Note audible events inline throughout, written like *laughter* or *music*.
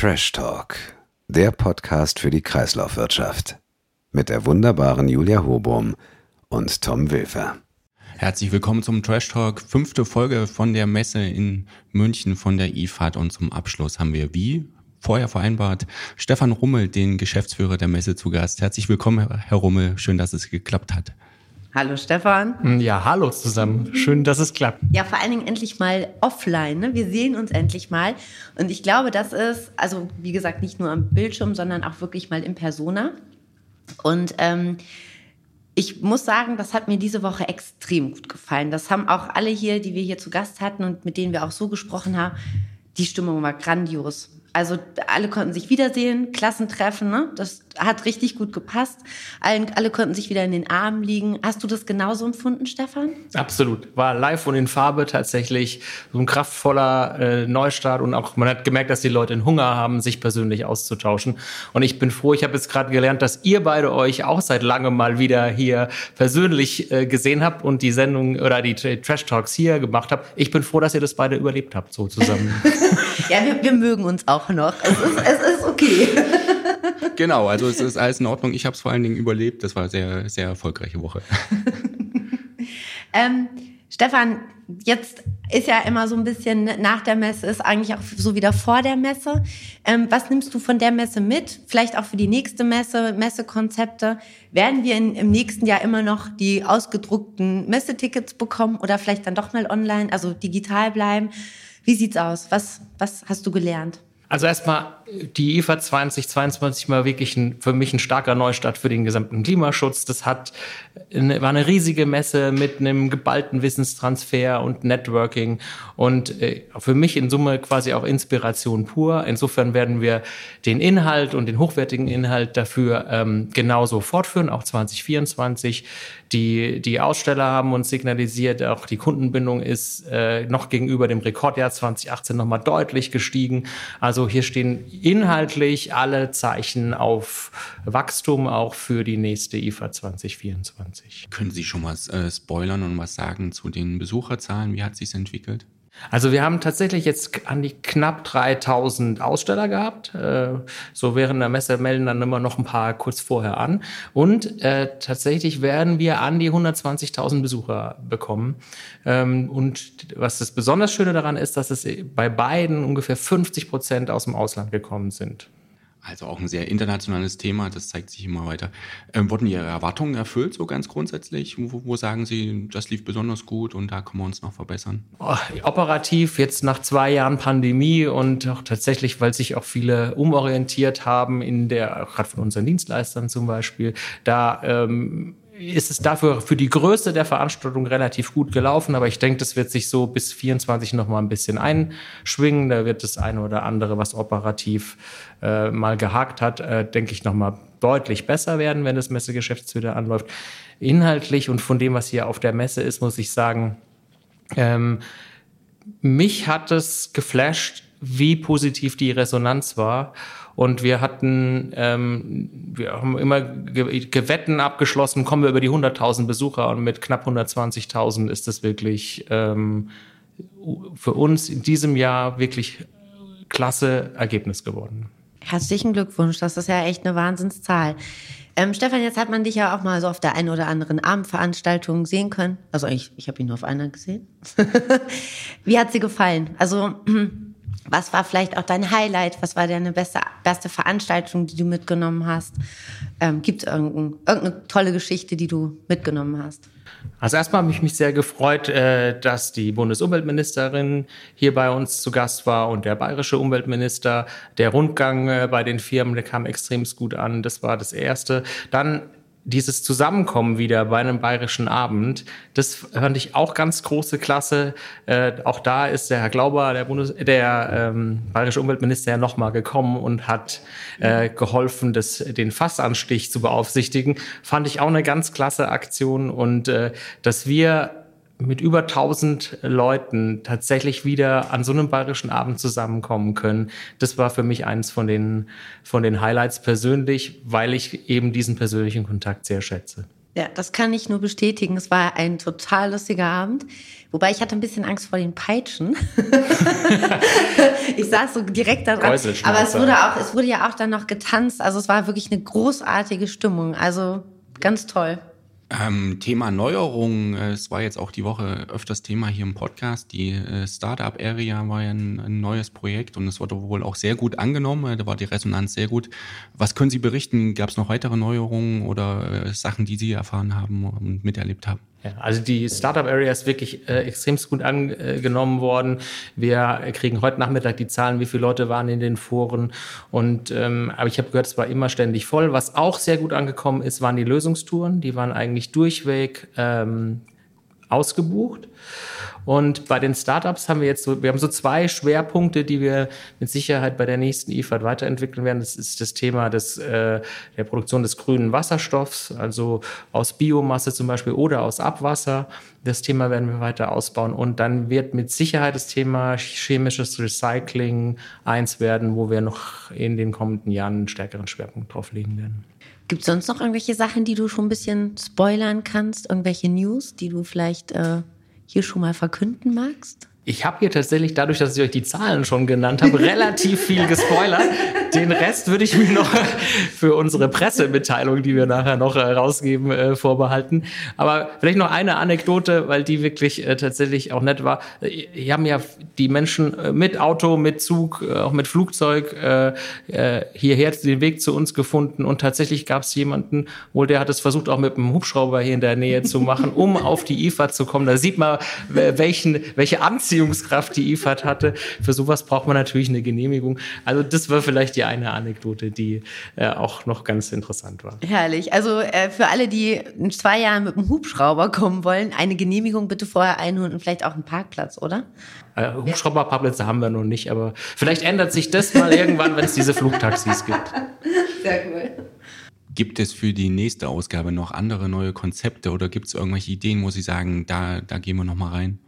Trash Talk, der Podcast für die Kreislaufwirtschaft. Mit der wunderbaren Julia Hobum und Tom Wilfer. Herzlich willkommen zum Trash Talk, fünfte Folge von der Messe in München von der IFAD und zum Abschluss haben wir wie vorher vereinbart Stefan Rummel, den Geschäftsführer der Messe zu Gast. Herzlich willkommen, Herr Rummel, schön, dass es geklappt hat. Hallo Stefan. Hm, ja, hallo zusammen. Schön, dass es klappt. Ja, vor allen Dingen endlich mal offline. Ne? Wir sehen uns endlich mal. Und ich glaube, das ist, also wie gesagt, nicht nur am Bildschirm, sondern auch wirklich mal in Persona. Und ähm, ich muss sagen, das hat mir diese Woche extrem gut gefallen. Das haben auch alle hier, die wir hier zu Gast hatten und mit denen wir auch so gesprochen haben. Die Stimmung war grandios. Also alle konnten sich wiedersehen, Klassentreffen, ne? das hat richtig gut gepasst. Alle, alle konnten sich wieder in den Armen liegen. Hast du das genauso empfunden, Stefan? Absolut. War live und in Farbe tatsächlich so ein kraftvoller äh, Neustart und auch man hat gemerkt, dass die Leute einen Hunger haben, sich persönlich auszutauschen. Und ich bin froh, ich habe jetzt gerade gelernt, dass ihr beide euch auch seit langem mal wieder hier persönlich äh, gesehen habt und die Sendung oder die Trash Talks hier gemacht habt. Ich bin froh, dass ihr das beide überlebt habt, so zusammen. *laughs* ja, wir, wir mögen uns auch noch. Es ist, es ist okay. *laughs* genau, also es ist alles in Ordnung. Ich habe es vor allen Dingen überlebt. Das war eine sehr, sehr erfolgreiche Woche. *laughs* ähm, Stefan, jetzt ist ja immer so ein bisschen nach der Messe, ist eigentlich auch so wieder vor der Messe. Ähm, was nimmst du von der Messe mit? Vielleicht auch für die nächste Messe, Messekonzepte. Werden wir in, im nächsten Jahr immer noch die ausgedruckten Messetickets bekommen oder vielleicht dann doch mal online, also digital bleiben? Wie sieht's aus? Was, was hast du gelernt? Also erstmal die IFA 2022 war wirklich ein, für mich ein starker Neustart für den gesamten Klimaschutz. Das hat war eine riesige Messe mit einem geballten Wissenstransfer und Networking und äh, für mich in Summe quasi auch Inspiration pur. Insofern werden wir den Inhalt und den hochwertigen Inhalt dafür ähm, genauso fortführen, auch 2024. Die, die Aussteller haben uns signalisiert, auch die Kundenbindung ist äh, noch gegenüber dem Rekordjahr 2018 nochmal deutlich gestiegen. Also hier stehen inhaltlich alle Zeichen auf Wachstum auch für die nächste IFA 2024. Können Sie schon mal äh, spoilern und was sagen zu den Besucherzahlen? Wie hat sich entwickelt? Also wir haben tatsächlich jetzt an die knapp 3000 Aussteller gehabt. Äh, so während der Messe melden dann immer noch ein paar kurz vorher an. Und äh, tatsächlich werden wir an die 120.000 Besucher bekommen. Ähm, und was das besonders Schöne daran ist, dass es bei beiden ungefähr 50 Prozent aus dem Ausland gekommen sind. Also auch ein sehr internationales Thema, das zeigt sich immer weiter. Ähm, wurden Ihre Erwartungen erfüllt, so ganz grundsätzlich? Wo, wo, sagen Sie, das lief besonders gut und da können wir uns noch verbessern? Oh, operativ jetzt nach zwei Jahren Pandemie und auch tatsächlich, weil sich auch viele umorientiert haben in der, gerade von unseren Dienstleistern zum Beispiel, da ähm, ist es dafür für die Größe der Veranstaltung relativ gut gelaufen, aber ich denke, das wird sich so bis 24 noch mal ein bisschen einschwingen. Da wird das eine oder andere, was operativ äh, mal gehakt hat, äh, denke ich noch mal deutlich besser werden, wenn das Messegeschäft wieder anläuft. Inhaltlich und von dem, was hier auf der Messe ist, muss ich sagen, ähm, mich hat es geflasht, wie positiv die Resonanz war und wir hatten, ähm, wir haben immer Gewetten abgeschlossen, kommen wir über die 100.000 Besucher und mit knapp 120.000 ist das wirklich ähm, für uns in diesem Jahr wirklich klasse Ergebnis geworden. Herzlichen Glückwunsch, das ist ja echt eine Wahnsinnszahl. Ähm, Stefan, jetzt hat man dich ja auch mal so auf der einen oder anderen Abendveranstaltung sehen können. Also ich, ich habe ihn nur auf einer gesehen. *laughs* Wie hat sie gefallen? Also *clears throat* Was war vielleicht auch dein Highlight? Was war deine beste, beste Veranstaltung, die du mitgenommen hast? Ähm, Gibt es irgendein, irgendeine tolle Geschichte, die du mitgenommen hast? Also erstmal habe ich mich sehr gefreut, äh, dass die Bundesumweltministerin hier bei uns zu Gast war und der bayerische Umweltminister. Der Rundgang äh, bei den Firmen, der kam extrem gut an. Das war das Erste. Dann dieses Zusammenkommen wieder bei einem bayerischen Abend, das fand ich auch ganz große Klasse. Äh, auch da ist der Herr Glauber, der, Bundes der ähm, bayerische Umweltminister, ja nochmal gekommen und hat äh, geholfen, das, den Fassanstich zu beaufsichtigen. Fand ich auch eine ganz klasse Aktion und äh, dass wir mit über 1000 Leuten tatsächlich wieder an so einem bayerischen Abend zusammenkommen können. Das war für mich eines von den, von den Highlights persönlich, weil ich eben diesen persönlichen Kontakt sehr schätze. Ja, das kann ich nur bestätigen. Es war ein total lustiger Abend. Wobei ich hatte ein bisschen Angst vor den Peitschen. *laughs* ich saß so direkt da dran. Aber es wurde auch, es wurde ja auch dann noch getanzt. Also es war wirklich eine großartige Stimmung. Also ganz toll. Ähm, Thema Neuerungen, es war jetzt auch die Woche öfters Thema hier im Podcast. Die äh, Startup Area war ja ein, ein, neues Projekt und es wurde wohl auch sehr gut angenommen. Da war die Resonanz sehr gut. Was können Sie berichten? Gab es noch weitere Neuerungen oder äh, Sachen, die Sie erfahren haben und miterlebt haben? Ja, also die Startup Area ist wirklich äh, extrem gut angenommen worden. Wir kriegen heute Nachmittag die Zahlen, wie viele Leute waren in den Foren. Und ähm, aber ich habe gehört, es war immer ständig voll. Was auch sehr gut angekommen ist, waren die Lösungstouren. Die waren eigentlich durchweg ähm, ausgebucht. Und bei den Startups haben wir jetzt so, wir haben so zwei Schwerpunkte, die wir mit Sicherheit bei der nächsten IFAD weiterentwickeln werden. Das ist das Thema des, äh, der Produktion des grünen Wasserstoffs, also aus Biomasse zum Beispiel oder aus Abwasser. Das Thema werden wir weiter ausbauen. Und dann wird mit Sicherheit das Thema chemisches Recycling eins werden, wo wir noch in den kommenden Jahren einen stärkeren Schwerpunkt drauf legen werden. Gibt es sonst noch irgendwelche Sachen, die du schon ein bisschen spoilern kannst? Irgendwelche News, die du vielleicht äh, hier schon mal verkünden magst? Ich habe hier tatsächlich, dadurch, dass ich euch die Zahlen schon genannt habe, relativ viel gespoilert. Den Rest würde ich mir noch für unsere Pressemitteilung, die wir nachher noch äh, rausgeben, äh, vorbehalten. Aber vielleicht noch eine Anekdote, weil die wirklich äh, tatsächlich auch nett war. Hier haben ja die Menschen mit Auto, mit Zug, auch mit Flugzeug hierher den Weg zu uns gefunden. Und tatsächlich gab es jemanden, wohl der hat es versucht, auch mit einem Hubschrauber hier in der Nähe zu machen, um auf die IFA zu kommen. Da sieht man, welchen, welche Anziehung Anziehungskraft die IFAD hatte. Für sowas braucht man natürlich eine Genehmigung. Also das war vielleicht die eine Anekdote, die äh, auch noch ganz interessant war. Herrlich. Also äh, für alle, die in zwei Jahren mit dem Hubschrauber kommen wollen, eine Genehmigung bitte vorher einholen und vielleicht auch einen Parkplatz, oder? Äh, Hubschrauberparkplätze haben wir noch nicht, aber vielleicht ändert sich das mal irgendwann, wenn es diese Flugtaxis gibt. *laughs* Sehr cool. Gibt es für die nächste Ausgabe noch andere neue Konzepte oder gibt es irgendwelche Ideen, wo Sie sagen, da, da gehen wir noch mal rein?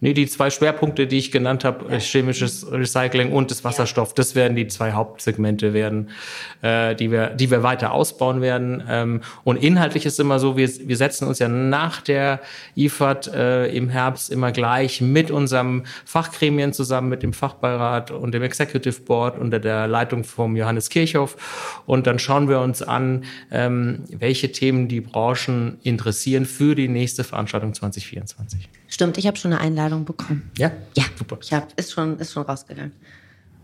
Nee, die zwei Schwerpunkte, die ich genannt habe, ja. chemisches Recycling und das Wasserstoff, das werden die zwei Hauptsegmente werden, äh, die, wir, die wir weiter ausbauen werden. Ähm, und inhaltlich ist immer so, wir, wir setzen uns ja nach der IFAD äh, im Herbst immer gleich mit unserem Fachgremien zusammen, mit dem Fachbeirat und dem Executive Board unter der Leitung vom Johannes Kirchhoff. Und dann schauen wir uns an, ähm, welche Themen die Branchen interessieren für die nächste Veranstaltung 2024. Stimmt, ich habe schon eine Einladung bekommen. Ja? Ja, super. Ich hab, ist, schon, ist schon rausgegangen.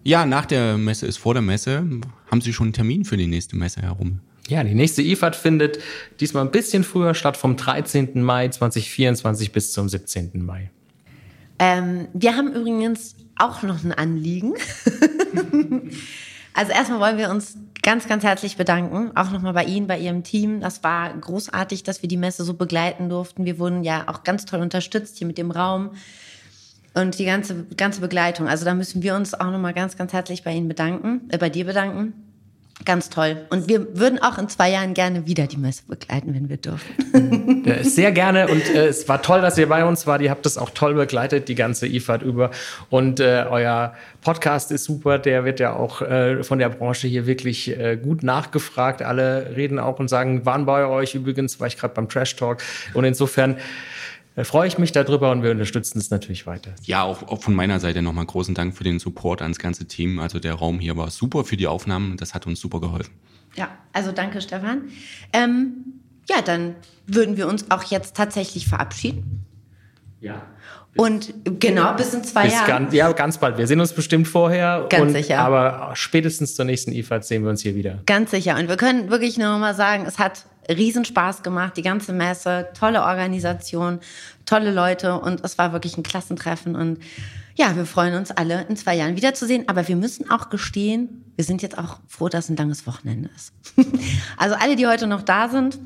Ja, nach der Messe ist vor der Messe. Haben Sie schon einen Termin für die nächste Messe herum? Ja, die nächste IFAD findet diesmal ein bisschen früher statt, vom 13. Mai 2024 bis zum 17. Mai. Ähm, wir haben übrigens auch noch ein Anliegen. *laughs* also erstmal wollen wir uns ganz, ganz herzlich bedanken. Auch nochmal bei Ihnen, bei Ihrem Team. Das war großartig, dass wir die Messe so begleiten durften. Wir wurden ja auch ganz toll unterstützt hier mit dem Raum und die ganze, ganze Begleitung. Also da müssen wir uns auch nochmal ganz, ganz herzlich bei Ihnen bedanken, äh, bei dir bedanken. Ganz toll. Und wir würden auch in zwei Jahren gerne wieder die Messe begleiten, wenn wir dürfen. *laughs* Ja, sehr gerne. Und äh, es war toll, dass ihr bei uns wart. Ihr habt das auch toll begleitet, die ganze IFAD über. Und äh, euer Podcast ist super. Der wird ja auch äh, von der Branche hier wirklich äh, gut nachgefragt. Alle reden auch und sagen, waren bei euch. Übrigens war ich gerade beim Trash Talk. Und insofern freue ich mich darüber und wir unterstützen es natürlich weiter. Ja, auch, auch von meiner Seite nochmal großen Dank für den Support ans ganze Team. Also der Raum hier war super für die Aufnahmen. Das hat uns super geholfen. Ja, also danke, Stefan. Ähm, ja, dann würden wir uns auch jetzt tatsächlich verabschieden. Ja. Und genau, bis in zwei bis Jahren. Ganz, ja, ganz bald. Wir sehen uns bestimmt vorher. Ganz und, sicher. Aber spätestens zur nächsten IFAD sehen wir uns hier wieder. Ganz sicher. Und wir können wirklich nur mal sagen, es hat Riesenspaß gemacht, die ganze Messe, tolle Organisation, tolle Leute und es war wirklich ein Klassentreffen und ja, wir freuen uns alle in zwei Jahren wiederzusehen, aber wir müssen auch gestehen, wir sind jetzt auch froh, dass ein langes Wochenende ist. *laughs* also alle, die heute noch da sind,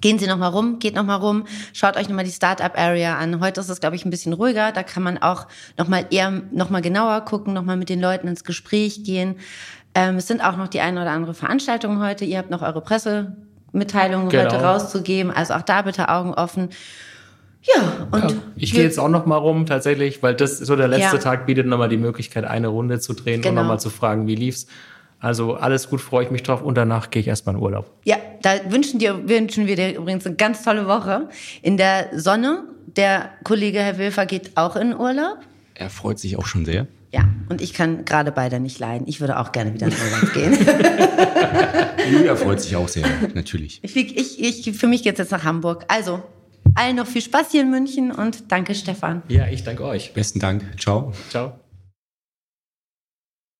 Gehen Sie noch mal rum, geht noch mal rum, schaut euch noch mal die Startup Area an. Heute ist es, glaube ich, ein bisschen ruhiger. Da kann man auch noch mal eher, noch mal genauer gucken, noch mal mit den Leuten ins Gespräch gehen. Ähm, es sind auch noch die eine oder andere Veranstaltung heute. Ihr habt noch eure Presse Mitteilungen genau. heute rauszugeben. Also auch da bitte Augen offen. Ja, und ja, ich gehe jetzt auch noch mal rum tatsächlich, weil das so der letzte ja. Tag bietet noch mal die Möglichkeit, eine Runde zu drehen genau. und noch mal zu fragen, wie lief's. Also alles gut, freue ich mich drauf und danach gehe ich erstmal in Urlaub. Ja, da wünschen, dir, wünschen wir dir übrigens eine ganz tolle Woche in der Sonne. Der Kollege Herr Wilfer geht auch in Urlaub. Er freut sich auch schon sehr. Ja, und ich kann gerade beide nicht leiden. Ich würde auch gerne wieder in Urlaub *laughs* gehen. Julia freut sich auch sehr, natürlich. Ich, ich, ich, für mich geht es jetzt nach Hamburg. Also, allen noch viel Spaß hier in München und danke, Stefan. Ja, ich danke euch. Besten Dank. Ciao. Ciao.